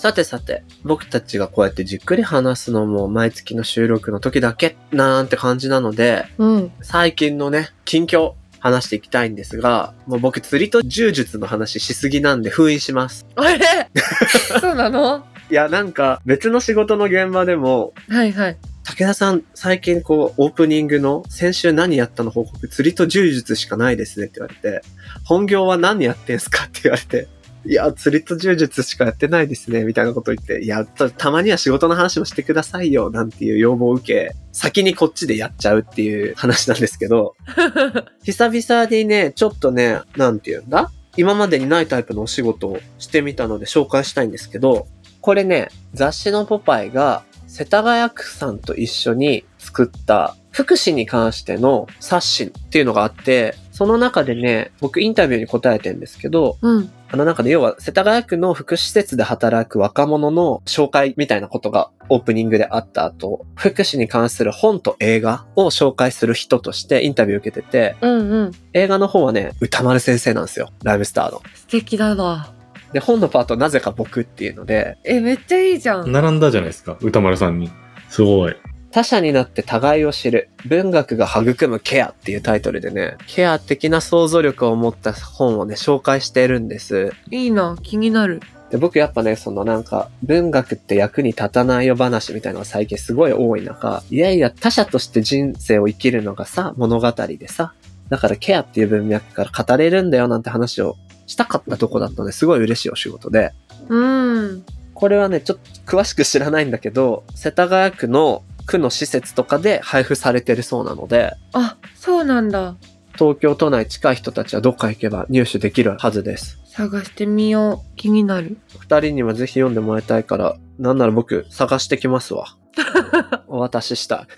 さてさて、僕たちがこうやってじっくり話すのも毎月の収録の時だけなんて感じなので、うん。最近のね、近況話していきたいんですが、もう僕釣りと柔術の話しすぎなんで封印します。あれ？そうなの？いや、なんか別の仕事の現場でも、はいはい。武田さん、最近こう、オープニングの先週何やったの報告、釣りと柔術しかないですねって言われて、本業は何やってんすかって言われて、いや、釣りと柔術しかやってないですね、みたいなこと言って、いや、たたまには仕事の話もしてくださいよ、なんていう要望を受け、先にこっちでやっちゃうっていう話なんですけど、久々にね、ちょっとね、なんていうんだ？今までにないタイプのお仕事をしてみたので紹介したいんですけど、これね、雑誌のポパイが世田谷区さんと一緒に作った福祉に関しての冊子っていうのがあって、その中でね、僕インタビューに答えてんですけど、うん。あの中で要は世田谷区の福祉施設で働く若者の紹介みたいなことがオープニングであった後、福祉に関する本と映画を紹介する人としてインタビューを受けてて、うんうん。映画の方はね、歌丸先生なんですよ。ライブスターの。素敵だわ。で、本のパートはなぜか僕っていうので、え、めっちゃいいじゃん。並んだじゃないですか、歌丸さんに。すごい。他者になって互いを知る文学が育むケアっていうタイトルでね、ケア的な想像力を持った本をね、紹介しているんです。いいな、気になる。で、僕やっぱね、そのなんか、文学って役に立たないよ話みたいなのが最近すごい多い中、いやいや、他者として人生を生きるのがさ、物語でさ、だからケアっていう文脈から語れるんだよなんて話をしたかったとこだったので、すごい嬉しいお仕事で。うん。これはね、ちょっと詳しく知らないんだけど、世田谷区の区の施設とかで配布されてるそうなので、あ、そうなんだ。東京都内近い人たちはどっか行けば入手できるはずです。探してみよう。気になる。二人にはぜひ読んでもらいたいから、なんなら僕探してきますわ。お渡しした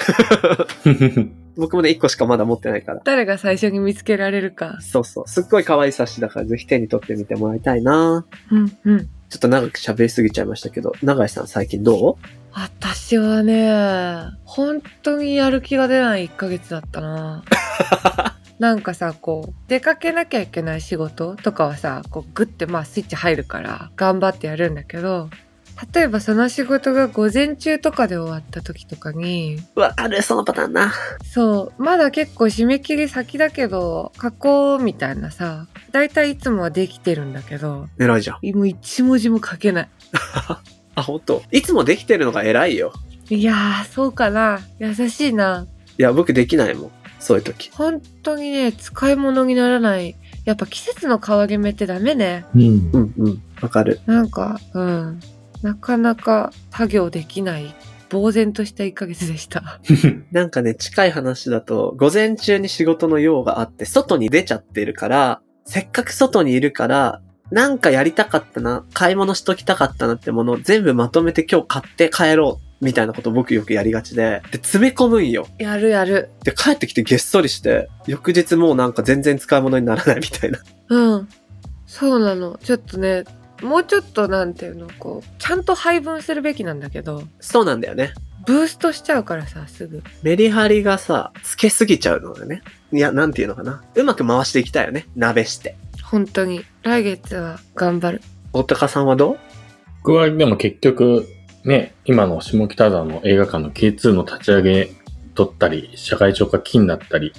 い。僕もね、一個しかまだ持ってないから。誰が最初に見つけられるか。そうそう。すっごい可愛い冊子だからぜひ手に取ってみてもらいたいなうんうん。ちょっと長く喋りすぎちゃいましたけど、長井さん最近どう？私はね、本当にやる気が出ない1ヶ月だったな。なんかさ、こう、出かけなきゃいけない仕事とかはさ、こう、グッてまあスイッチ入るから、頑張ってやるんだけど、例えばその仕事が午前中とかで終わった時とかに、わかる、そのパターンな。そう、まだ結構締め切り先だけど、書こうみたいなさ、だいたいいつもはできてるんだけど、偉いじゃん。もう一文字も書けない。あ、本当。いつもできてるのが偉いよ。いやー、そうかな。優しいな。いや、僕できないもん。そういう時。本当にね、使い物にならない。やっぱ季節の変わり目ってダメね。うんう。んうん。わかる。なんか、うん。なかなか作業できない、呆然とした1ヶ月でした。なんかね、近い話だと、午前中に仕事の用があって、外に出ちゃってるから、せっかく外にいるから、なんかやりたかったな、買い物しときたかったなってものを全部まとめて今日買って帰ろう、みたいなことを僕よくやりがちで、で、詰め込むんよ。やるやる。で、帰ってきてげっそりして、翌日もうなんか全然使い物にならないみたいな。うん。そうなの。ちょっとね、もうちょっとなんていうの、こう、ちゃんと配分するべきなんだけど、そうなんだよね。ブーストしちゃうからさ、すぐ。メリハリがさ、つけすぎちゃうのでね。いや、なんていうのかな。うまく回していきたいよね。鍋して。本当に。来月は頑張る。大高さんはどう？僕はでも結局、ね、今の下北沢の映画館の K2 の立ち上げ取ったり、社会長化金だったり、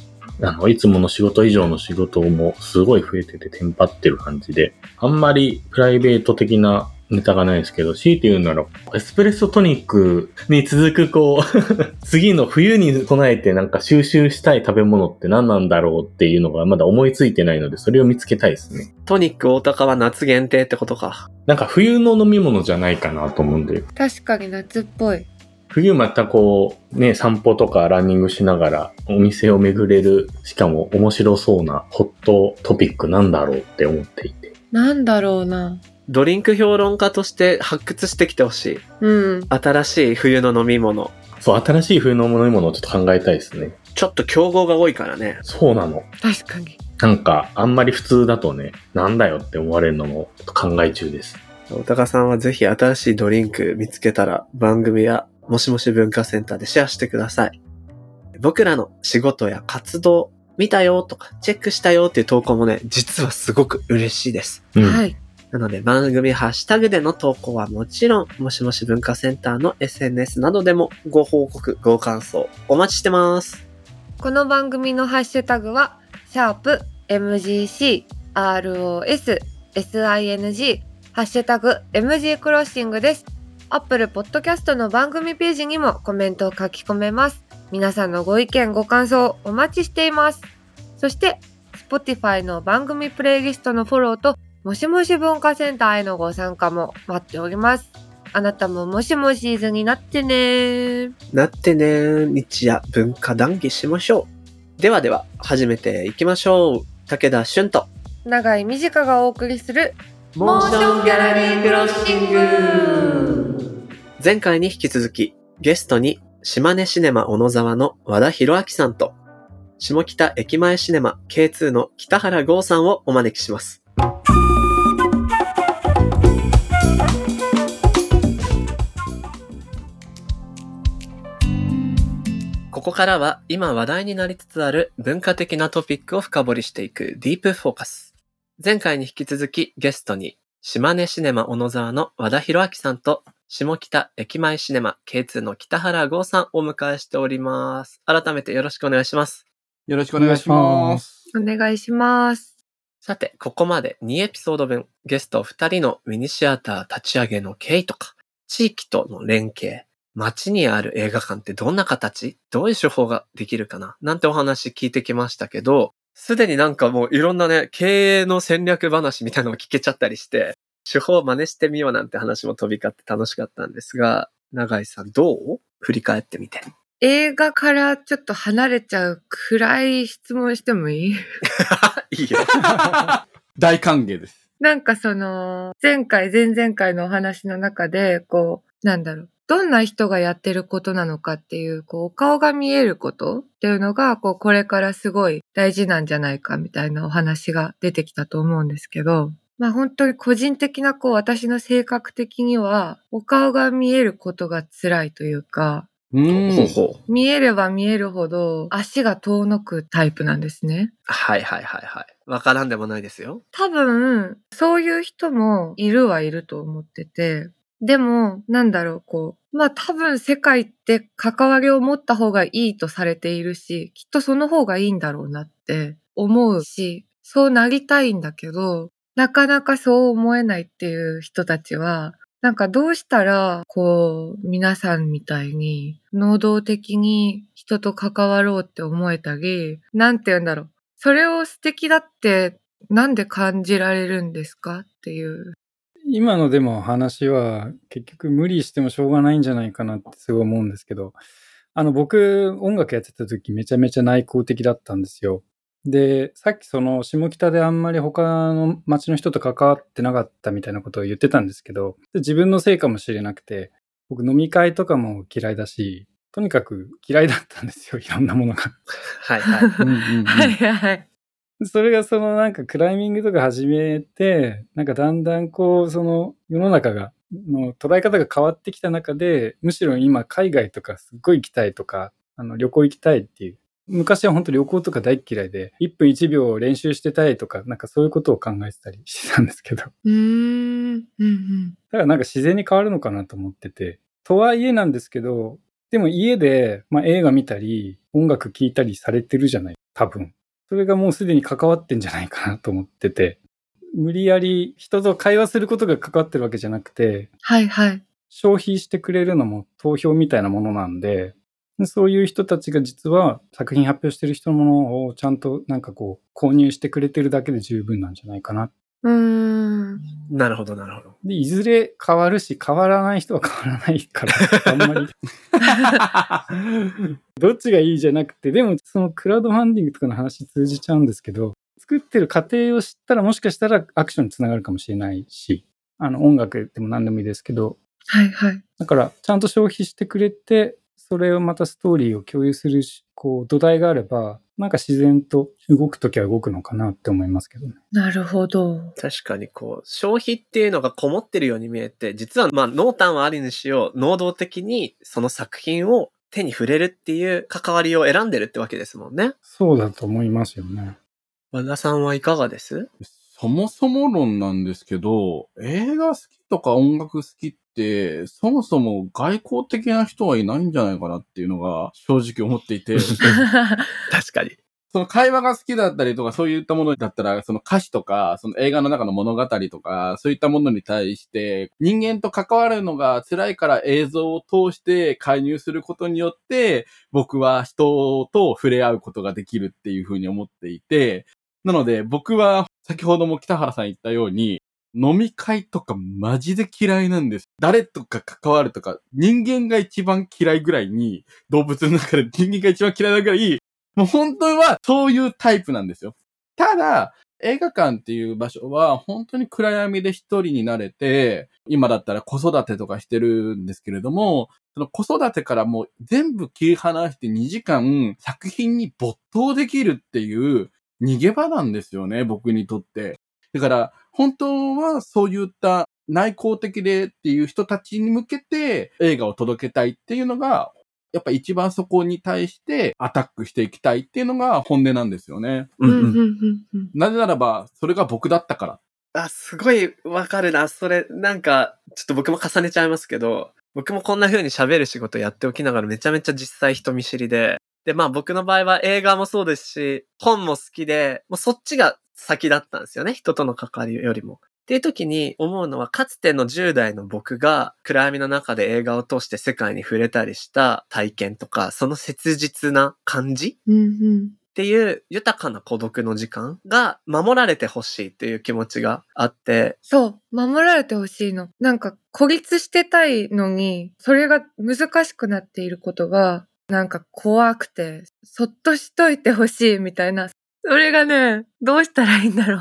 あの、いつもの仕事以上の仕事もすごい増えててテンパってる感じで、あんまりプライベート的なネタがないですけど、強いて言うなら、エスプレッソトニックに続くこう、次の冬に備えてなんか収集したい食べ物って何なんだろうっていうのがまだ思いついてないので、それを見つけたいですね。トニック大高は夏限定ってことか。なんか冬の飲み物じゃないかなと思うんで、確かに夏っぽい。冬またこう、ね、散歩とかランニングしながらお店を巡れる、しかも面白そうなホットトピックなんだろうって思っていて。なんだろうな。ドリンク評論家として発掘してきてほしい。うん。新しい冬の飲み物。そう、新しい冬の飲み物をちょっと考えたいですね。ちょっと競合が多いからね。そうなの。確かに。なんか、あんまり普通だとね、なんだよって思われるのもちょっと考え中です。おたかさんはぜひ新しいドリンク見つけたら番組やもしもし文化センターでシェアしてください。僕らの仕事や活動見たよとかチェックしたよっていう投稿もね、実はすごく嬉しいです。うん。はい。なので番組ハッシュタグでの投稿はもちろん、もしもし文化センターの SNS などでもご報告、ご感想お待ちしてます。この番組のハッシュタグは、シャープ MGC ROS SING ハッシュタグ MG クロッシングです。Apple Podcast の番組ページにもコメントを書き込めます。皆さんのご意見、ご感想お待ちしています。そして、Spotify の番組プレイリストのフォローと、もしもし文化センターへのご参加も待っております。あなたももしもしーずになってねなってね、日夜文化談義しましょう。ではでは、始めていきましょう。武田俊と、長井美智香がお送りするモーションギャラリークロッシング前回に引き続き、ゲストに島根シネマ小野沢の和田博明さんと、下北駅前シネマ K2 の北原剛さんをお招きします。ここからは今話題になりつつある文化的なトピックを深掘りしていくディープフォーカス。前回に引き続きゲストに島根シネマ小野沢の和田博明さんと下北駅前シネマ K2 の北原剛さんをお迎えしております。改めてよろしくお願いします。よろしくお願いします。お願いします。さて、ここまで2エピソード分、ゲスト2人のミニシアター立ち上げの経緯とか、地域との連携、街にある映画館ってどんな形どういう手法ができるかななんてお話聞いてきましたけど、すでになんかもういろんなね、経営の戦略話みたいなのを聞けちゃったりして、手法を真似してみようなんて話も飛び交って楽しかったんですが、永井さんどう振り返ってみて。映画からちょっと離れちゃう暗い質問してもいい？いいよ。大歓迎です。なんかその、前回、前々回のお話の中で、こう、なんだろう。どんな人がやってることなのかっていう、こう、お顔が見えることっていうのが、こう、これからすごい大事なんじゃないかみたいなお話が出てきたと思うんですけど、まあ本当に個人的な、こう、私の性格的には、お顔が見えることが辛いというか、うーん。見えれば見えるほど足が遠のくタイプなんですね。はいはいはいはい。わからんでもないですよ。多分、そういう人もいるはいると思ってて、でも、なんだろう、こう、まあ多分世界って関わりを持った方がいいとされているし、きっとその方がいいんだろうなって思うし、そうなりたいんだけど、なかなかそう思えないっていう人たちは、なんかどうしたら、こう、皆さんみたいに、能動的に人と関わろうって思えたり、なんて言うんだろう。それを素敵だって、なんで感じられるんですか？っていう。今のでも話は結局無理してもしょうがないんじゃないかなってすごい思うんですけど、あの僕音楽やってた時めちゃめちゃ内向的だったんですよ。で、さっきその下北であんまり他の街の人と関わってなかったみたいなことを言ってたんですけど、自分のせいかもしれなくて、僕飲み会とかも嫌いだし、とにかく嫌いだったんですよ、いろんなものが。はいはい。うんうんうんはいはい。それがそのなんかクライミングとか始めて、なんかだんだんこう、その世の中が、の捉え方が変わってきた中で、むしろ今海外とかすっごい行きたいとか、あの旅行行きたいっていう。昔は本当旅行とか大っ嫌いで、1分1秒練習してたいとか、なんかそういうことを考えてたりしてたんですけど。だかうーん。うんうん。らなんか自然に変わるのかなと思ってて。とはいえなんですけど、でも家で、まあ、映画見たり、音楽聴いたりされてるじゃない多分。それがもうすでに関わってんじゃないかなと思ってて。無理やり人と会話することが関わってるわけじゃなくて、はいはい。消費してくれるのも投票みたいなものなんで、そういう人たちが実は作品発表してる人のものをちゃんとなんかこう購入してくれてるだけで十分なんじゃないかな。うーん。なるほどなるほど。で、いずれ変わるし変わらない人は変わらないから、あんまり。どっちがいいじゃなくて、でもそのクラウドファンディングとかの話通じちゃうんですけど、作ってる過程を知ったらもしかしたらアクションにつながるかもしれないし、あの音楽でも何でもいいですけど、はいはい。だからちゃんと消費してくれて、それをまたストーリーを共有するし、こう土台があれば、なんか自然と動くときは動くのかなって思いますけどね。なるほど。確かにこう、消費っていうのがこもってるように見えて、実はまあ、濃淡はありにしよう、能動的にその作品を手に触れるっていう関わりを選んでるってわけですもんね。そうだと思いますよね。和田さんはいかがです？そもそも論なんですけど、映画好きとか音楽好きって、そもそも外交的な人はいないんじゃないかなっていうのが正直思っていて、確かに。その会話が好きだったりとか、そういったものだったら、その歌詞とか、その映画の中の物語とか、そういったものに対して、人間と関わるのが辛いから映像を通して介入することによって、僕は人と触れ合うことができるっていうふうに思っていて、なので僕は先ほども北原さん言ったように、飲み会とかマジで嫌いなんです。誰とか関わるとか、人間が一番嫌いぐらいに、動物の中で人間が一番嫌いなぐらい、もう本当はそういうタイプなんですよ。ただ、映画館っていう場所は本当に暗闇で一人になれて、今だったら子育てとかしてるんですけれども、その子育てからもう全部切り離して2時間作品に没頭できるっていう逃げ場なんですよね、僕にとって。だから、本当はそういった内向的でっていう人たちに向けて映画を届けたいっていうのがやっぱ一番そこに対してアタックしていきたいっていうのが本音なんですよね。ううん。うんんうんうんうん。なぜならば、それが僕だったから。あ、すごいわかるな。それ、なんか、ちょっと僕も重ねちゃいますけど、僕もこんな風に喋る仕事やっておきながらめちゃめちゃ実際人見知りで、で、まあ僕の場合は映画もそうですし、本も好きで、もうそっちが先だったんですよね。人との関わりよりも。っていう時に思うのは、かつての10代の僕が暗闇の中で映画を通して世界に触れたりした体験とか、その切実な感じうんうん。っていう豊かな孤独の時間が守られてほしいっていう気持ちがあって、そう、守られてほしいの。なんか孤立してたいのに、それが難しくなっていることが、なんか怖くて、そっとしといてほしいみたいな。それがね、どうしたらいいんだろう。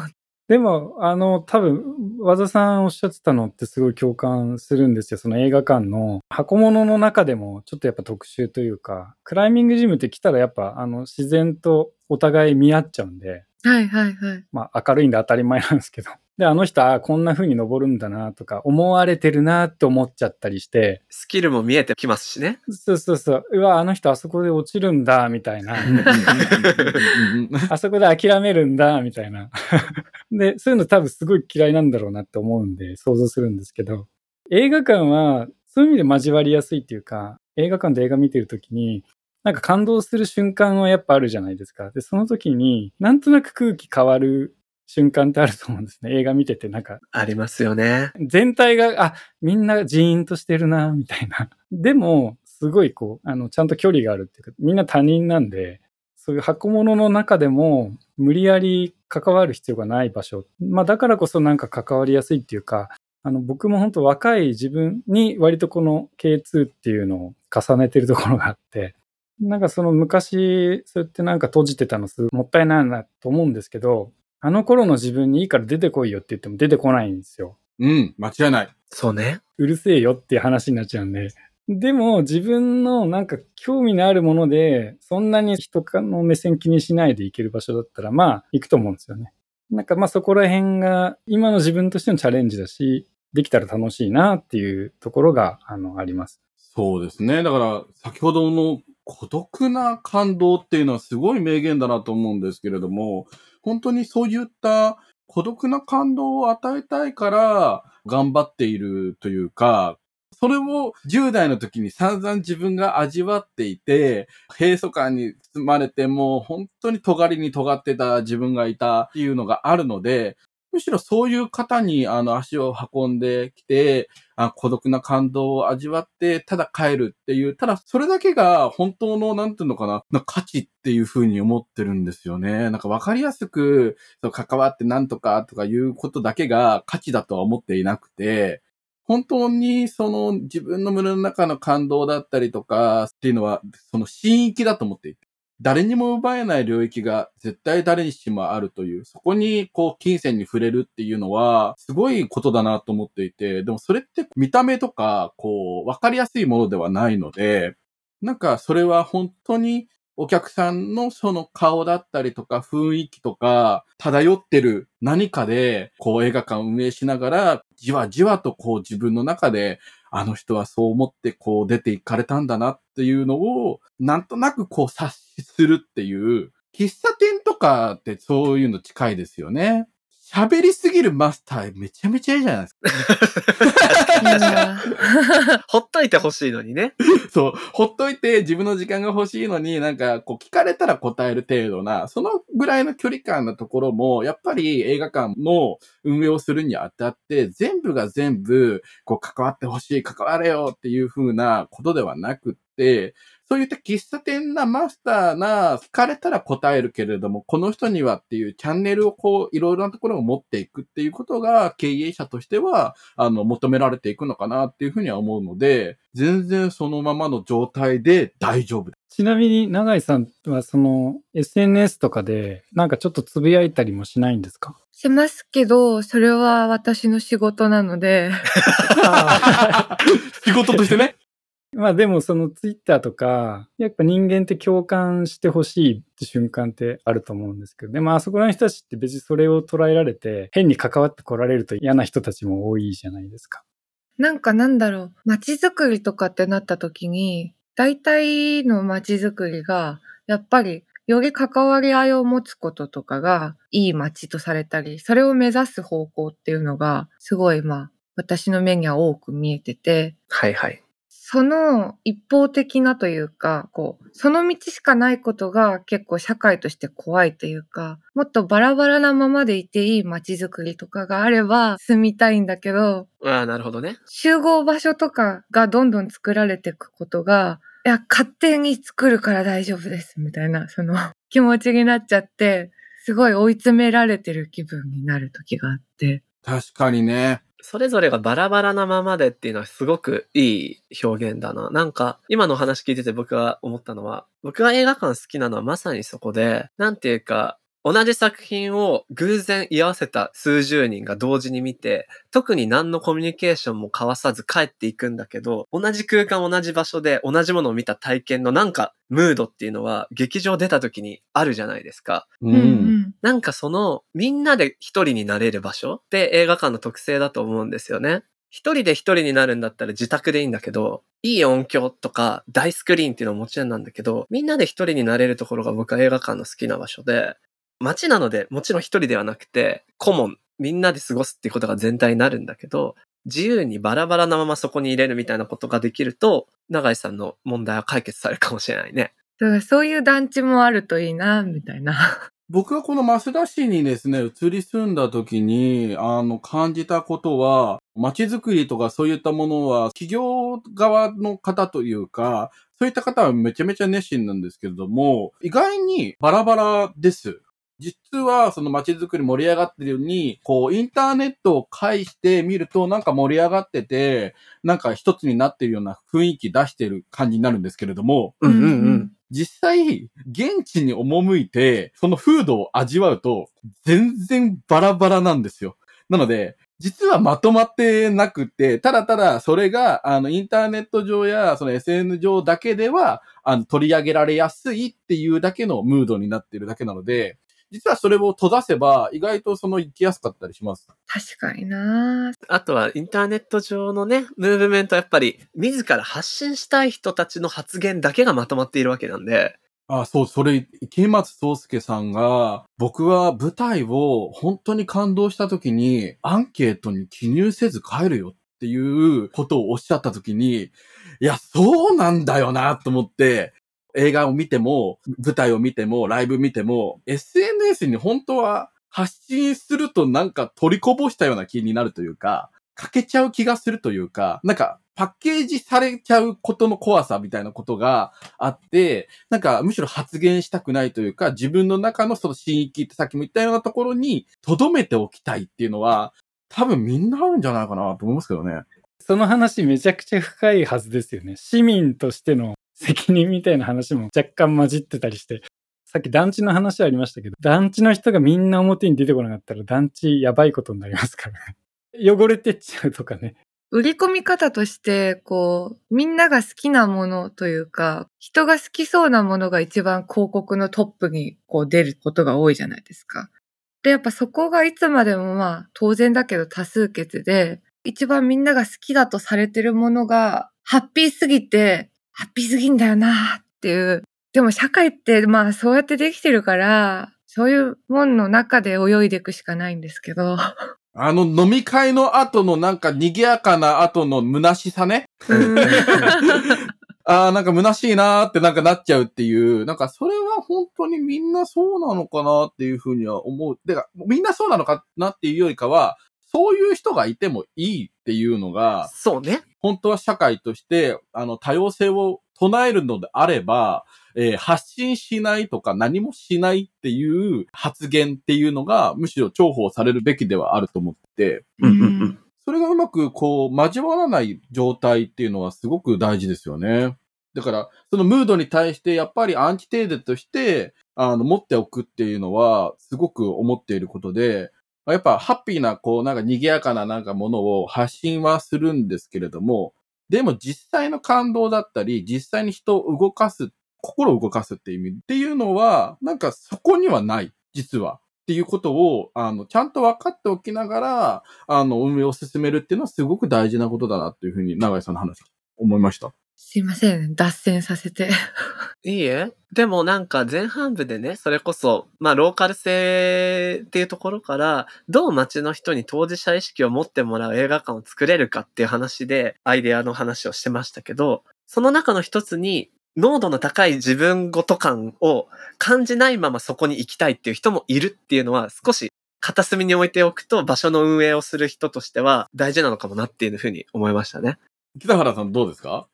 でも、あの、多分、和田さんおっしゃってたのってすごい共感するんですよ。その映画館の箱物の中でもちょっとやっぱ特殊というか、クライミングジムって来たらやっぱ、あの、自然とお互い見合っちゃうんで、はいはいはい。まあ明るいんで当たり前なんですけど。で、あの人、あこんな風に登るんだなとか、思われてるなって思っちゃったりして、スキルも見えてきますしね。そうそうそう、うわ、あの人あそこで落ちるんだ、みたいな。あそこで諦めるんだ、みたいな。で、そういうの多分すごい嫌いなんだろうなって思うんで、想像するんですけど、映画館は、そういう意味で交わりやすいっていうか、映画館で映画見てるときに、なんか感動する瞬間はやっぱあるじゃないですか。で、その時に、なんとなく空気変わる瞬間ってあると思うんですね。映画見てて、なんか、ありますよね。全体が、あ、みんなジーンとしてるな、みたいな。でも、すごいこう、あの、ちゃんと距離があるっていうか、みんな他人なんで、そういう箱物の中でも、無理やり関わる必要がない場所。まあ、だからこそなんか関わりやすいっていうか、あの、僕も本当若い自分に割とこの K2 っていうのを重ねてるところがあって、なんかその昔、そうやってなんか閉じてたのすごいもったいないなと思うんですけど、あの頃の自分にいいから出てこいよって言っても出てこないんですよ。うん、間違いない。そうね。うるせえよっていう話になっちゃうんで。でも自分のなんか興味のあるもので、そんなに人の目線気にしないで行ける場所だったら、まあ行くと思うんですよね。なんかまあそこら辺が今の自分としてのチャレンジだし、できたら楽しいなっていうところがあのあります。そうですね。だから、先ほどの孤独な感動っていうのはすごい名言だなと思うんですけれども、本当にそういった孤独な感動を与えたいから頑張っているというか、それを10代の時に散々自分が味わっていて、閉塞感に包まれてもう本当に尖りに尖ってた自分がいたっていうのがあるので、むしろそういう方にあの足を運んできて、あ孤独な感動を味わって、ただ帰るっていう、ただそれだけが本当の、なんていうのかな、な価値っていうふうに思ってるんですよね。なんかわかりやすく、そ関わってなんとかとかいうことだけが価値だとは思っていなくて、本当にその自分の胸の中の感動だったりとかっていうのは、その真域だと思っていて。誰にも奪えない領域が絶対誰にしもあるという、そこにこう金銭に触れるっていうのは、すごいことだなと思っていて、でもそれって見た目とか、こう、わかりやすいものではないので、なんかそれは本当にお客さんのその顔だったりとか雰囲気とか漂ってる何かでこう映画館を運営しながらじわじわとこう自分の中であの人はそう思ってこう出て行かれたんだなっていうのをなんとなくこう察するっていう喫茶店とかってそういうの近いですよね。喋りすぎるマスターめちゃめちゃいいじゃないですか。ほっといてほしいのにね。そう、ほっといて自分の時間が欲しいのになんかこう聞かれたら答える程度な、そのぐらいの距離感のところも、やっぱり映画館の運営をするにあたって、全部が全部こう関わってほしい、関われよっていう風なことではなくって、そういった喫茶店なマスターな、聞かれたら答えるけれども、この人にはっていうチャンネルをこう、いろいろなところを持っていくっていうことが、経営者としては、あの、求められていくのかなっていうふうには思うので、全然そのままの状態で大丈夫です。ちなみに、永井さんはその SNS とかでなんかちょっとつぶやいたりもしないんですか？しますけど、それは私の仕事なので、仕事としてね。まあでもそのツイッターとか、やっぱ人間って共感してほしいって瞬間ってあると思うんですけど、でもあそこの人たちって別にそれを捉えられて、変に関わってこられると嫌な人たちも多いじゃないですか。なんかなんだろう、街づくりとかってなった時に、大体の街づくりが、やっぱりより関わり合いを持つこととかがいい街とされたり、それを目指す方向っていうのが、すごいまあ、私の目には多く見えてて、はいはい。その一方的なというか、こう、その道しかないことが結構社会として怖いというか、もっとバラバラなままでいていい街づくりとかがあれば住みたいんだけど、ああ、なるほどね。集合場所とかがどんどん作られていくことが、いや、勝手に作るから大丈夫です、みたいな、その 気持ちになっちゃって、すごい追い詰められてる気分になる時があって。確かにね。それぞれがバラバラなままでっていうのはすごくいい表現だな。なんか、今のお話聞いてて僕が思ったのは、僕が映画館好きなのはまさにそこで、なんていうか、同じ作品を偶然居合わせた数十人が同時に見て、特に何のコミュニケーションも交わさず帰っていくんだけど、同じ空間同じ場所で同じものを見た体験のなんかムードっていうのは劇場出た時にあるじゃないですか。ううんなんかその、みんなで一人になれる場所って映画館の特性だと思うんですよね。一人で一人になるんだったら自宅でいいんだけど、いい音響とか大スクリーンっていうのはもちろんなんだけど、みんなで一人になれるところが僕は映画館の好きな場所で、街なのでもちろん一人ではなくて、顧問、みんなで過ごすっていうことが全体になるんだけど、自由にバラバラなままそこに入れるみたいなことができると、永井さんの問題は解決されるかもしれないね。だからそういう団地もあるといいな、みたいな。僕がこの増田市にですね、移り住んだ時に、あの、感じたことは、街づくりとかそういったものは、企業側の方というか、そういった方はめちゃめちゃ熱心なんですけれども、意外にバラバラです。実は、その街づくり盛り上がってるように、こう、インターネットを介してみると、なんか盛り上がってて、なんか一つになってるような雰囲気出してる感じになるんですけれども、うんうんうん。実際、現地に赴いて、その風土を味わうと、全然バラバラなんですよ。なので、実はまとまってなくて、ただただそれが、あの、インターネット上や、その SN 上だけでは、あの、取り上げられやすいっていうだけのムードになっているだけなので、実はそれを閉ざせば、意外とその行きやすかったりします。確かになあとはインターネット上のね、ムーブメントはやっぱり自ら発信したい人たちの発言だけがまとまっているわけなんで、あ、そう、それ、池松壮介さんが、僕は舞台を本当に感動した時に、アンケートに記入せず帰るよっていうことをおっしゃった時に、いや、そうなんだよなと思って、映画を見ても、舞台を見ても、ライブ見ても、SNS に本当は発信するとなんか取りこぼしたような気になるというか、欠けちゃう気がするというか、なんかパッケージされちゃうことの怖さみたいなことがあって、なんかむしろ発言したくないというか、自分の中のその新域ってさっきも言ったようなところに留めておきたいっていうのは、多分みんなあるんじゃないかなと思いますけどね。その話めちゃくちゃ深いはずですよね。市民としての責任みたいな話も若干混じってたりして。さっき団地の話ありましたけど、団地の人がみんな表に出てこなかったら団地やばいことになりますからね。汚れてっちゃうとかね。売り込み方として、こう、みんなが好きなものというか、人が好きそうなものが一番広告のトップにこう出ることが多いじゃないですか。で、やっぱそこがいつまでもまあ当然だけど多数決で、一番みんなが好きだとされてるものが、ハッピーすぎて、ハッピーすぎんだよなっていう。でも社会ってまあそうやってできてるから、そういうもんの中で泳いでいくしかないんですけど。あの飲み会の後のなんか賑やかな後の虚しさね。うん ああ、なんか虚しいなーってなんかなっちゃうっていう、なんかそれは本当にみんなそうなのかなっていうふうには思う。てか、みんなそうなのかなっていうよりかは、そういう人がいてもいいっていうのが、そうね。本当は社会として、あの、多様性を唱えるのであれば、えー発信しないとか何もしないっていう発言っていうのが、むしろ重宝されるべきではあると思って、うんうんうん。それがうまくこう、交わらない状態っていうのはすごく大事ですよね。だから、そのムードに対してやっぱりアンチテーゼとして、あの、持っておくっていうのは、すごく思っていることで、やっぱハッピーな、こう、なんか賑やかななんかものを発信はするんですけれども、でも実際の感動だったり、実際に人を動かす、心を動かすっていう意味っていうのは、なんかそこにはない、実は。っていうことを、あの、ちゃんと分かっておきながら、あの、運営を進めるっていうのはすごく大事なことだなっていうふうに、長井さんの話、思いました。すいません、脱線させて。いいえ。でもなんか前半部でね、それこそ、まあローカル性っていうところから、どう街の人に当事者意識を持ってもらう映画館を作れるかっていう話で、アイデアの話をしてましたけど、その中の一つに、濃度の高い自分ごと感を感じないままそこに行きたいっていう人もいるっていうのは少し片隅に置いておくと場所の運営をする人としては大事なのかもなっていうふうに思いましたね。北原さんどうですか？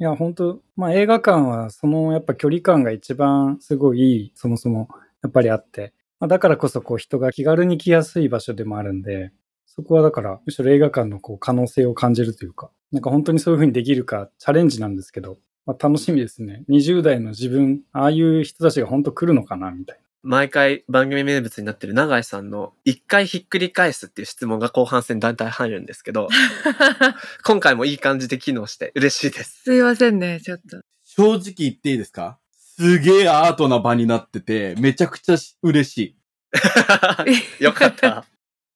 いや、本当まあ映画館はそのやっぱ距離感が一番すごいいい、そもそもやっぱりあって、まあ、だからこそこう人が気軽に来やすい場所でもあるんで、そこはだからむしろ映画館のこう可能性を感じるというか、なんか本当にそういう風にできるかチャレンジなんですけど、まあ、楽しみですね。20代の自分、ああいう人たちが本当来るのかなみたいな。毎回番組名物になってる永井さんの一回ひっくり返すっていう質問が後半戦団体入るんですけど、今回もいい感じで機能して嬉しいです。すいませんね、ちょっと。正直言っていいですか？すげえアートな場になってて、めちゃくちゃ嬉しい。よかった。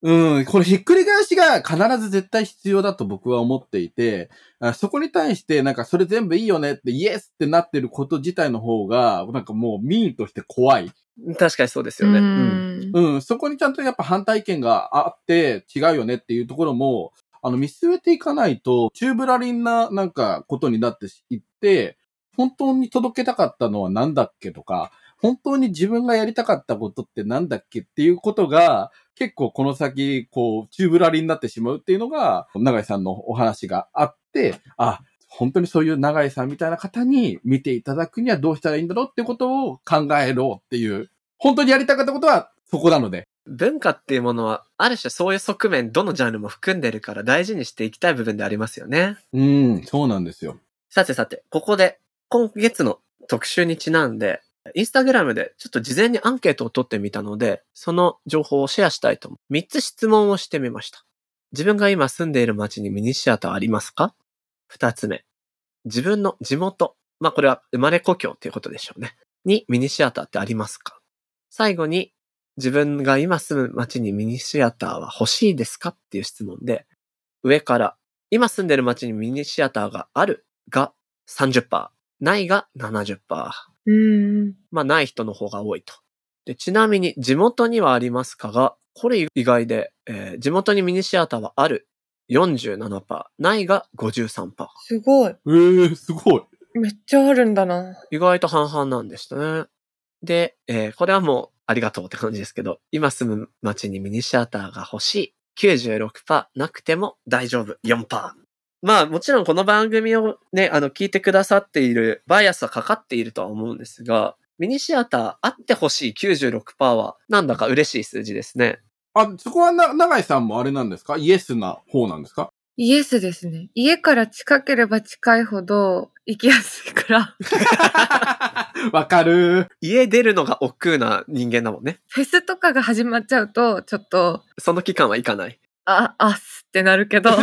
うん、これひっくり返しが必ず絶対必要だと僕は思っていて、あそこに対してなんかそれ全部いいよねってイエスってなってること自体の方が、なんかもう民意として怖い。確かにそうですよね。うんうん、そこにちゃんとやっぱ反対意見があって違うよねっていうところも、あの見据えていかないと、チューブラリンななんかことになっていって、本当に届けたかったのは何だっけとか、本当に自分がやりたかったことって何だっけっていうことが、結構この先、こう、チューブラリンになってしまうっていうのが、永井さんのお話があって、あ、本当にそういう永井さんみたいな方に見ていただくにはどうしたらいいんだろうってことを考えろっていう、本当にやりたかったことはそこなので。文化っていうものは、ある種そういう側面、どのジャンルも含んでるから大事にしていきたい部分でありますよね。うん、そうなんですよ。さてさて、ここで今月の特集にちなんで、インスタグラムでちょっと事前にアンケートを取ってみたので、その情報をシェアしたいと思う。3つ質問をしてみました。自分が今住んでいる街にミニシアターありますか ?2 つ目。自分の地元。まあこれは生まれ故郷っていうことでしょうね。にミニシアターってありますか？最後に、自分が今住む街にミニシアターは欲しいですか？っていう質問で、上から、今住んでる街にミニシアターがあるが30%、ないが70%。うん。まあ、ない人の方が多いと。で、ちなみに、地元にはありますかが、これ意外で、えー地元にミニシアターはある47%、ないが53%。すごい。ええー、すごい。めっちゃあるんだな。意外と半々なんでしたね。で、えーこれはもうありがとうって感じですけど、今住む街にミニシアターが欲しい。96%なくても大丈夫。4%。まあもちろんこの番組をね、あの聞いてくださっているバイアスはかかっているとは思うんですが、ミニシアターあってほしい96%はなんだか嬉しい数字ですね。あ、そこはな、長井さんもあれなんですか？イエスな方なんですか？イエスですね。家から近ければ近いほど行きやすいから。わかる。家出るのが億劫な人間だもんね。フェスとかが始まっちゃうと、ちょっと、その期間は行かない。あ、あっすってなるけど。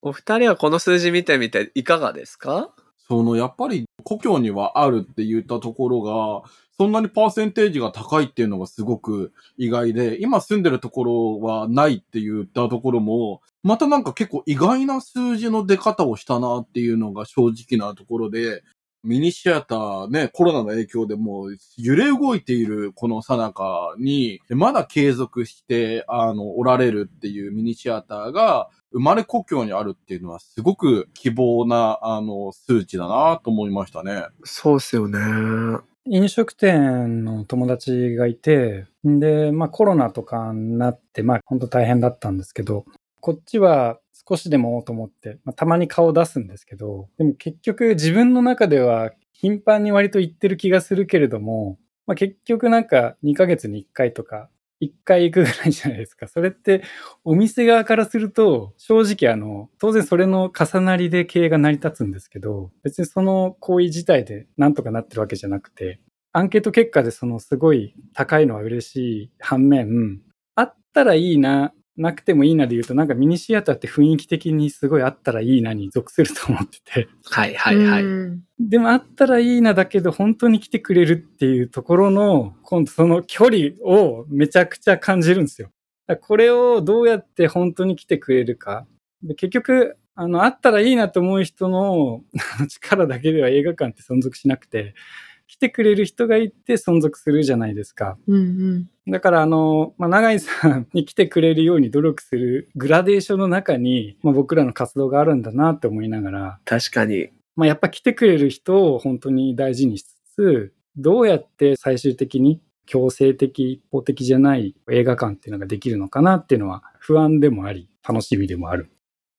お二人はこの数字見てみていかがですか？その、やっぱり故郷にはあるって言ったところが、そんなにパーセンテージが高いっていうのがすごく意外で、今住んでるところはないって言ったところも、またなんか結構意外な数字の出方をしたなっていうのが正直なところで、ミニシアターね、コロナの影響でもう揺れ動いているこの最中に、まだ継続して、あの、おられるっていうミニシアターが、生まれ故郷にあるっていうのはすごく希望な、あの、数値だなと思いましたね。そうっすよね。飲食店の友達がいて、で、まあコロナとかになって、まあ本当大変だったんですけど、こっちは少しでもと思って、まあ、たまに顔出すんですけど、でも結局自分の中では頻繁に割と行ってる気がするけれども、まあ結局なんか2ヶ月に1回とか、1回行くぐらいじゃないですか。それってお店側からすると、正直あの、当然それの重なりで経営が成り立つんですけど、別にその行為自体でなんとかなってるわけじゃなくて、アンケート結果でそのすごい高いのは嬉しい反面、あったらいいな、なくてもいいなで言うと、なんかミニシアターって雰囲気的にすごいあったらいいなに属すると思ってて。はいはいはい。うんでもあったらいいなだけど本当に来てくれるっていうところの、今度その距離をめちゃくちゃ感じるんですよ。これをどうやって本当に来てくれるか。で結局、あの、あったらいいなと思う人の力だけでは映画館って存続しなくて、来てくれる人がいて存続するじゃないですか。うんうん。だからあの、まあ、長井さんに来てくれるように努力するグラデーションの中に、まあ、僕らの活動があるんだなって思いながら、確かに。まあ、やっぱ来てくれる人を本当に大事にしつつ、どうやって最終的に強制的、一方的じゃない映画館っていうのができるのかなっていうのは不安でもあり、楽しみでもある。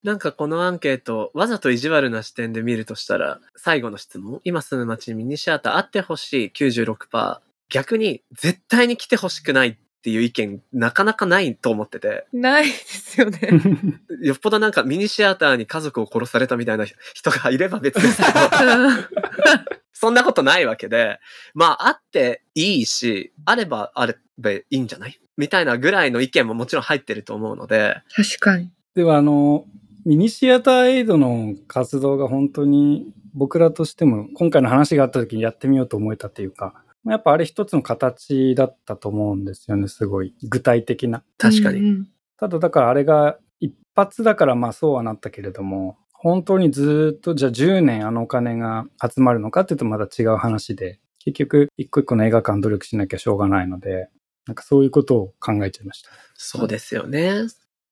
なんかこのアンケート、わざと意地悪な視点で見るとしたら、最後の質問、今住む街にミニシアターあってほしい96%、逆に絶対に来てほしくないっていう意見、なかなかないと思ってて、ないですよね。よっぽどなんかミニシアターに家族を殺されたみたいな 人がいれば別ですけど、そんなことないわけで、まああっていいし、あればあればいいんじゃない？みたいなぐらいの意見ももちろん入ってると思うので、確かに。ではあの、ミニシアターエイドの活動が本当に僕らとしても今回の話があった時にやってみようと思えたっていうか、やっぱあれ一つの形だったと思うんですよね、すごい。具体的な。確かに。うんうんただだからあれが一発だからまあそうはなったけれども、本当にずっとじゃあ10年あのお金が集まるのかっていうとまた違う話で、結局一個一個の映画館努力しなきゃしょうがないので、なんかそういうことを考えちゃいました。そうですよね。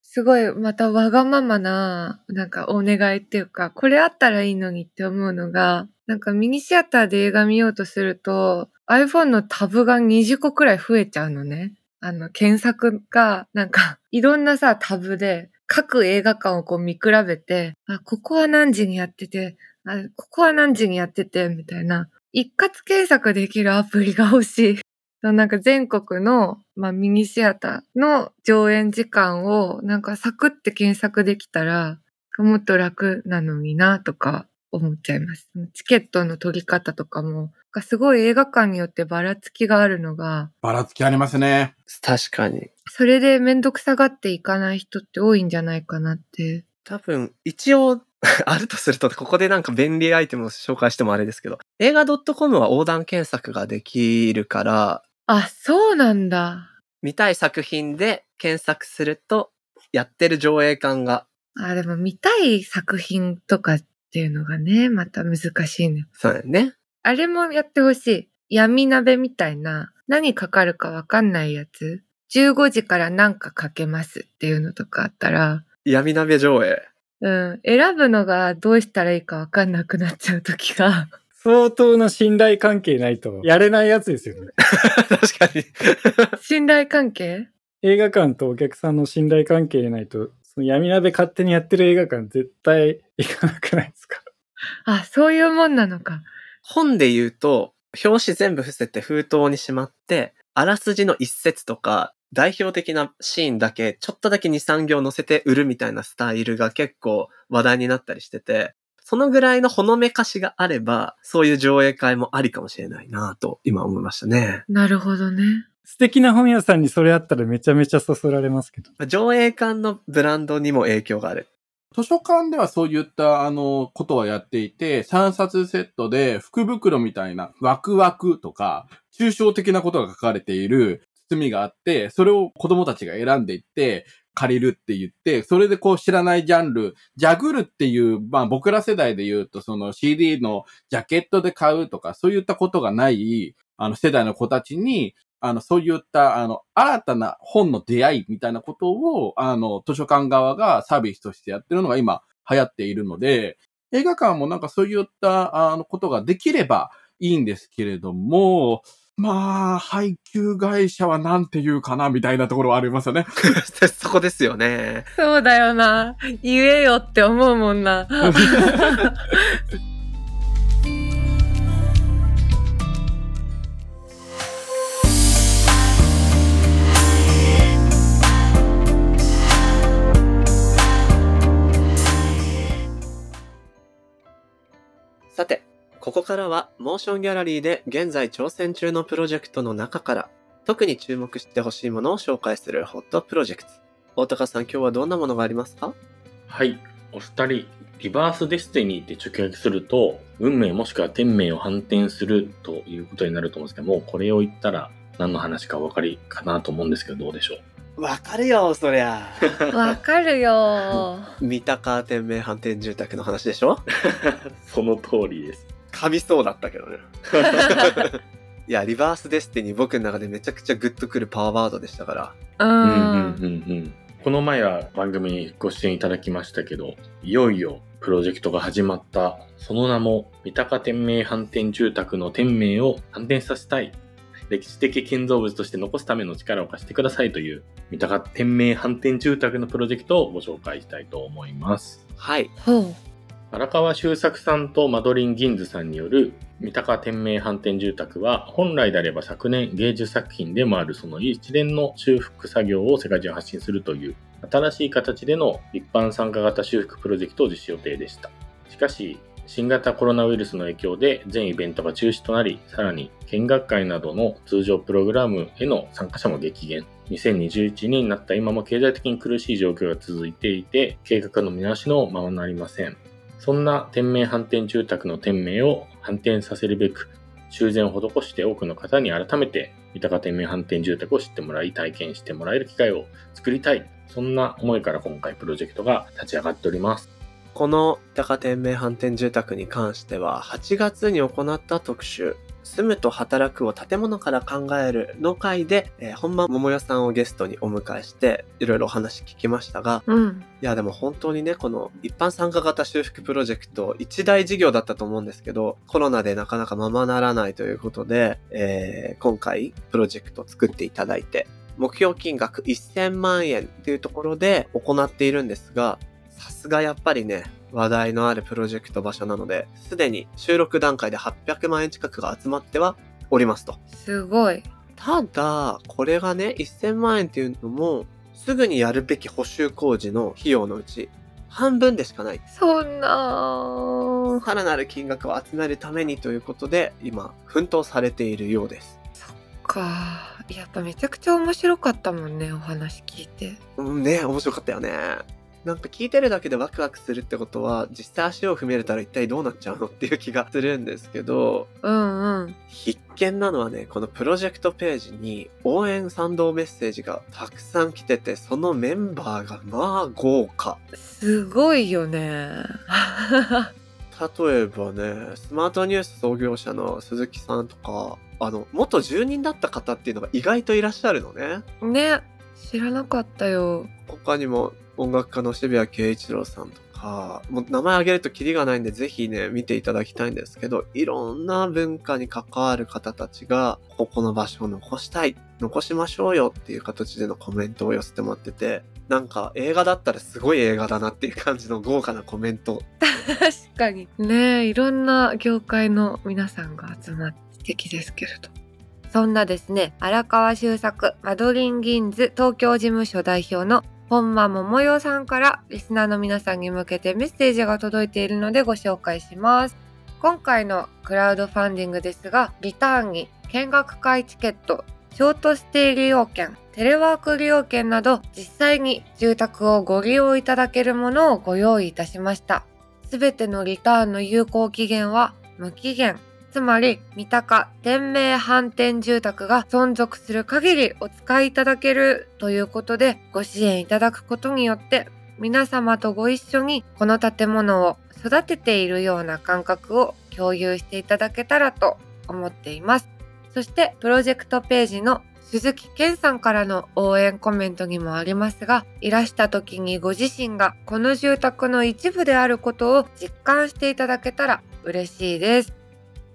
すごい、またわがままな、なんかお願いっていうか、これあったらいいのにって思うのが、なんかミニシアターで映画見ようとすると、iPhone のタブが20個くらい増えちゃうのね。あの、検索が、なんか、いろんなさ、タブで、各映画館をこう見比べて、あ、ここは何時にやってて、あ、ここは何時にやってて、みたいな、一括検索できるアプリが欲しい。なんか全国の、まあ、ミニシアターの上演時間をなんかサクって検索できたらもっと楽なのになとか思っちゃいます。チケットの取り方とかもすごい映画館によってばらつきがあるのがばらつきありますね。確かに。それでめんどくさがっていかない人って多いんじゃないかなって。多分、一応、あるとすると、ここでなんか便利アイテムを紹介してもあれですけど、映画 .com は横断検索ができるから、あ、そうなんだ。見たい作品で検索すると、やってる上映館が、あ、でも見たい作品とかっていうのがね、また難しいね。そうだよね。あれもやってほしい。闇鍋みたいな、何かかるかわかんないやつ。15時から何かかけますっていうのとかあったら、闇鍋上映。うん、選ぶのがどうしたらいいかわかんなくなっちゃう時が。相当な信頼関係ないとやれないやつですよね。確かに。信頼関係？映画館とお客さんの信頼関係ないと、その闇鍋勝手にやってる映画館絶対行かなくないですか？あ、そういうもんなのか。本で言うと、表紙全部伏せて封筒にしまって、あらすじの一節とか、代表的なシーンだけ、ちょっとだけ2、3行載せて売るみたいなスタイルが結構話題になったりしてて、そのぐらいのほのめかしがあれば、そういう上映会もありかもしれないなと、今思いましたね。なるほどね。素敵な本屋さんにそれあったらめちゃめちゃそそられますけど。上映館のブランドにも影響がある。図書館ではそういった、あの、ことはやっていて、3冊セットで福袋みたいなワクワクとか、抽象的なことが書かれている包みがあって、それを子供たちが選んでいって、借りるって言って、それでこう知らないジャンル、ジャグルっていう、まあ僕ら世代で言うと、その CD のジャケットで買うとか、そういったことがない、あの世代の子たちに、あの、そういった、あの、新たな本の出会いみたいなことを、あの、図書館側がサービスとしてやってるのが今流行っているので、映画館もなんかそういった、あの、ことができればいいんですけれども、まあ、配給会社はなんて言うかな、みたいなところはありますよね。そこですよね。そうだよな。言えよって思うもんな。さて、ここからはモーションギャラリーで現在挑戦中のプロジェクトの中から特に注目してほしいものを紹介するホットプロジェクト。大高さん今日はどんなものがありますか？はい。お二人、リバースデスティニーって直訳すると、運命もしくは天命を反転するということになると思うんですけども、これを言ったら何の話かお分かりかなと思うんですけど、どうでしょう？わかるよ、そりゃ。わかるよ。三鷹天命反転住宅の話でしょ？その通りです。噛みそうだったけどね。いや、リバースデスティニー僕の中でめちゃくちゃグッとくるパワーワードでしたから。う。うんうんんうんうん。この前は番組にご出演いただきましたけど、いよいよプロジェクトが始まった、その名も、三鷹天命反転住宅の天命を反転させたい。歴史的建造物として残すための力を貸してくださいという、三鷹天命反転住宅のプロジェクトをご紹介したいと思います。はい。荒川修作さんとマドリン・ギンズさんによる三鷹天命反転住宅は本来であれば昨年芸術作品でもあるその一連の修復作業を世界中発信するという新しい形での一般参加型修復プロジェクトを実施予定でした。しかし新型コロナウイルスの影響で全イベントが中止となり、さらに見学会などの通常プログラムへの参加者も激減。2021年になった今も経済的に苦しい状況が続いていて、計画の見直しのままなりません。そんな天命反転住宅の天命を反転させるべく、修繕を施して多くの方に改めて三鷹天命反転住宅を知ってもらい、体験してもらえる機会を作りたい。そんな思いから今回プロジェクトが立ち上がっております。この高天命反転住宅に関しては、8月に行った特集、住むと働くを建物から考えるの回で、えー本間桃代さんをゲストにお迎えして、いろいろお話聞きましたが、うん。いやでも本当にね、この一般参加型修復プロジェクト、一大事業だったと思うんですけど、コロナでなかなかままならないということで、えー今回プロジェクトを作っていただいて、目標金額1000万円っていうところで行っているんですが、さすがやっぱりね、話題のあるプロジェクト場所なので、すでに収録段階で800万円近くが集まってはおりますと。すごい。ただ、これがね、1000万円っていうのも、すぐにやるべき補修工事の費用のうち、半分でしかない。そんな。さらなる金額を集めるためにということで、今、奮闘されているようです。か。やっぱめちゃくちゃ面白かったもんね、お話聞いて。うんね、面白かったよね。なんか聞いてるだけでワクワクするってことは、実際足を踏み入れたら一体どうなっちゃうのっていう気がするんですけど、うんうん。必見なのはね、このプロジェクトページに応援賛同メッセージがたくさん来てて、そのメンバーがまあ豪華。すごいよね。例えばね、スマートニュース創業者の鈴木さんとか、あの、元住人だった方っていうのが意外といらっしゃるのね。ね。知らなかったよ。他にも音楽家の渋谷慶一郎さんとか、もう名前挙げるとキリがないんでぜひね、見ていただきたいんですけど、いろんな文化に関わる方たちが、ここの場所を残したい、残しましょうよっていう形でのコメントを寄せてもらってて、なんか映画だったらすごい映画だなっていう感じの豪華なコメント。確かに。ねえ、いろんな業界の皆さんが集まって素敵ですけれど。そんなですね、荒川修作マドリンギンズ東京事務所代表の本間桃代さんからリスナーの皆さんに向けてメッセージが届いているのでご紹介します。今回のクラウドファンディングですが、リターンに見学会チケット、ショートステイ利用券、テレワーク利用券など実際に住宅をご利用いただけるものをご用意いたしました。すべてのリターンの有効期限は無期限。つまり、三鷹天命反転住宅が存続する限りお使いいただけるということでご支援いただくことによって皆様とご一緒にこの建物を育てているような感覚を共有していただけたらと思っています。そしてプロジェクトページの鈴木健さんからの応援コメントにもありますが、いらした時にご自身がこの住宅の一部であることを実感していただけたら嬉しいです。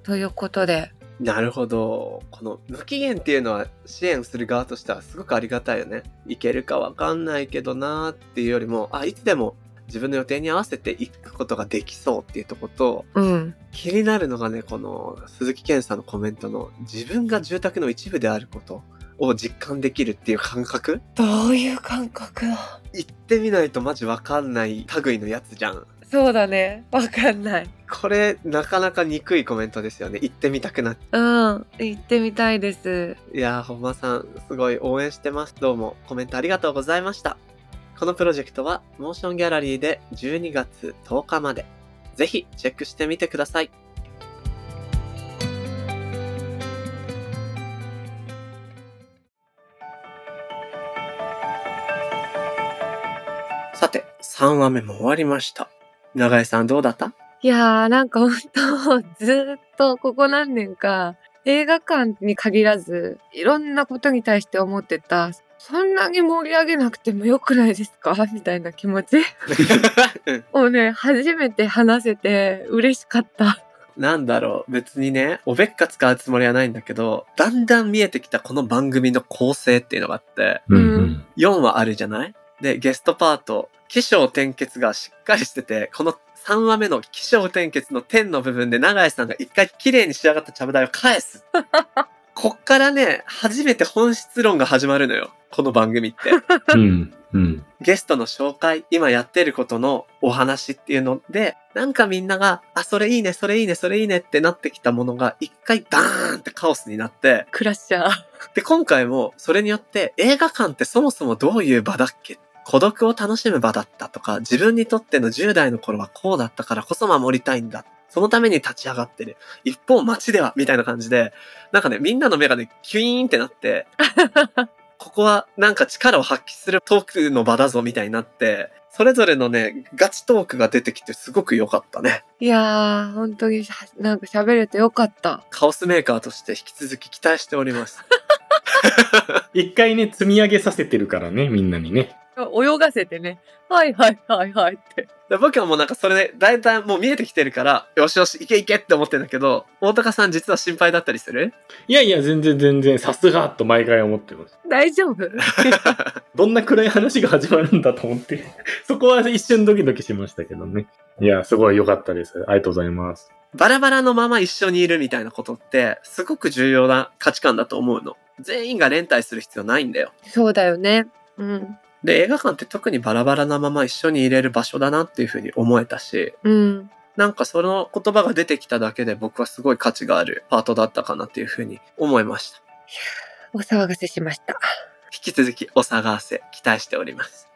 ということで、なるほど。この無期限っていうのは支援する側としてはすごくありがたいよね。いけるかわかんないけどなーっていうよりも、あ、いつでも自分の予定に合わせていくことができそうっていうとこと、うん。気になるのがね、この鈴木健さんのコメントの自分が住宅の一部であることを実感できるっていう感覚どういう感覚？だ行ってみないとマジわかんない類のやつじゃん。そうだね。わかんない。これなかなか憎いコメントですよね。行ってみたくなっうん。行ってみたいです。いやー、本間さん、すごい応援してます。どうも、コメントありがとうございました。このプロジェクトは、モーションギャラリーで12月10日まで。ぜひ、チェックしてみてください。さて、3話目も終わりました。長井さんどうだった？いやー、なんかほんと、ずーっとここ何年か、映画館に限らず、いろんなことに対して思ってた、そんなに盛り上げなくてもよくないですか？みたいな気持ち。うんをね、初めて話せて嬉しかった。なんだろう、別にね、おべっか使うつもりはないんだけど、だんだん見えてきたこの番組の構成っていうのがあって、うん。ううんん。4話あるじゃない？で、ゲストパート、起承転結がしっかりしてて、この3話目の起承転結の点の部分で永井さんが一回綺麗に仕上がったちゃぶ台を返す。こっからね、初めて本質論が始まるのよ。この番組って。うん。うん。ゲストの紹介、今やってることのお話っていうので、なんかみんなが、あ、それいいね、それいいね、それいいねってなってきたものが、一回ダーンってカオスになって、クラッシャー。で、今回もそれによって映画館ってそもそもどういう場だっけ孤独を楽しむ場だったとか、自分にとっての10代の頃はこうだったからこそ守りたいんだ。そのために立ち上がってる。一方街では、みたいな感じで、なんかね、みんなの目がね、キュイーンってなって、ここはなんか力を発揮するトークの場だぞみたいになって、それぞれのね、ガチトークが出てきてすごく良かったね。いやー、本当になんか喋れてよかった。カオスメーカーとして引き続き期待しております。一回ね、積み上げさせてるからね、みんなにね。泳がせてね。はいはいはいはいって。で僕はもうなんかそれで、だいたいもう見えてきてるから、よしよし、いけいけって思ってんだけど、大高さん実は心配だったりする？いやいや、全然全然、さすがと毎回思ってます。大丈夫？どんな暗い話が始まるんだと思って、そこは一瞬ドキドキしましたけどね。いや、すごい良かったです。ありがとうございます。バラバラのまま一緒にいるみたいなことって、すごく重要な価値観だと思うの。全員が連帯する必要ないんだよ。そうだよね。うん。で、映画館って特にバラバラなまま一緒にいれる場所だなっていうふうに思えたし、うん。なんかその言葉が出てきただけで僕はすごい価値があるパートだったかなっていうふうに思いました。お騒がせしました。引き続きお探せ期待しております。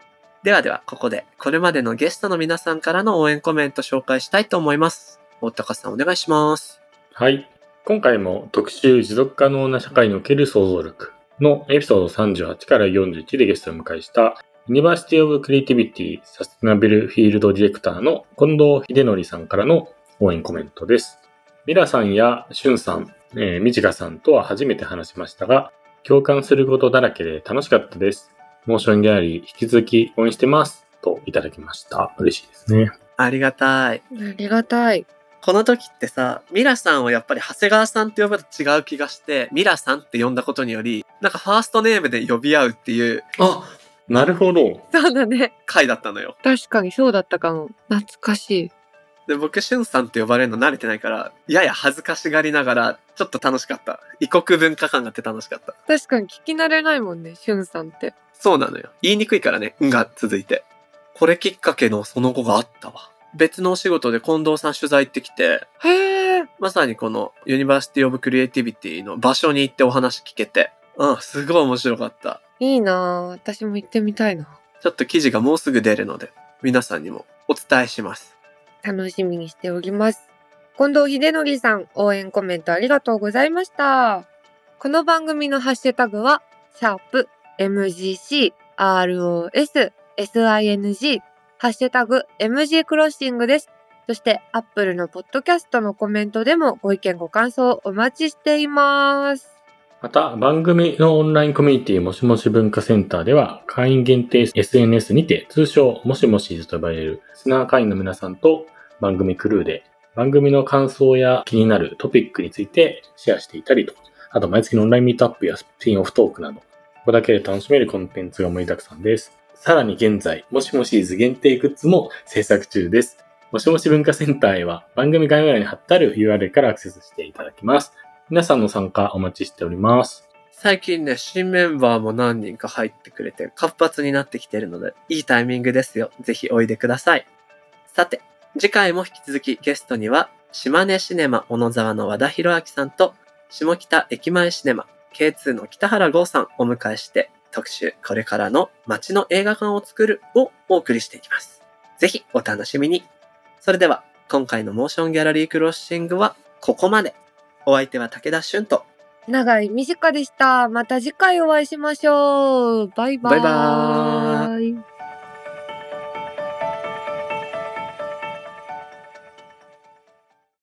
ではでは、ここでこれまでのゲストの皆さんからの応援コメント紹介したいと思います。大高さんお願いします。はい。今回も特集持続可能な社会における想像力のエピソード38から41でゲストをお迎えした University of Creativity サステナビリティフィールドディレクターの近藤ヒデノリさんからの応援コメントです。ミラさんやシュンさん、えー、ミジカさんとは初めて話しましたが、共感することだらけで楽しかったです。モーションギャラリー引き続き応援してます。といただきました。嬉しいですね。ありがたい。ありがたい。この時ってさ、ミラさんをやっぱり長谷川さんって呼ぶと違う気がして、ミラさんって呼んだことにより、なんかファーストネームで呼び合うっていうあ、なるほど。そうだね。回だったのよ。確かにそうだったかも。懐かしい。で、僕、しゅんさんって呼ばれるの慣れてないから、やや恥ずかしがりながら、ちょっと楽しかった。異国文化感があって楽しかった。確かに聞き慣れないもんね、しゅんさんって。そうなのよ。言いにくいからね、んが続いて。これきっかけのその後があったわ。別のお仕事で近藤さん取材行ってきて、へえ。まさにこの University of Creativity の場所に行ってお話聞けて、うん、すごい面白かった。いいなぁ。私も行ってみたいな。ちょっと記事がもうすぐ出るので、皆さんにもお伝えします。楽しみにしております。近藤ヒデノリさん、応援コメントありがとうございました。この番組のハッシュタグは、シャープ MGC ROS SING ハッシュタグ MG クロッシングです。そして、アップルのポッドキャストのコメントでもご意見ご感想お待ちしています。また、番組のオンラインコミュニティもしもし文化センターでは、会員限定 SNS にて、通称もしもしと呼ばれる、スナー会員の皆さんと番組クルーで、番組の感想や気になるトピックについてシェアしていたりと、あと毎月のオンラインミートアップやスピンオフトークなど、ここだけで楽しめるコンテンツが盛りだくさんです。さらに現在、もしもしーず限定グッズも制作中です。もしもし文化センターへは番組概要欄に貼ってある URL からアクセスしていただきます。皆さんの参加お待ちしております。最近ね、新メンバーも何人か入ってくれて活発になってきてるので、いいタイミングですよ。ぜひおいでください。さて、次回も引き続きゲストには、島根シネマ小野沢の和田博明さんと、下北駅前シネマ K2 の北原剛さんをお迎えして、特集、これからの街の映画館を作るをお送りしていきます。ぜひお楽しみに。それでは、今回のモーションギャラリークロッシングはここまで。お相手は武田俊と、長井美佳でした。また次回お会いしましょう。バイバーイ。バイバーイ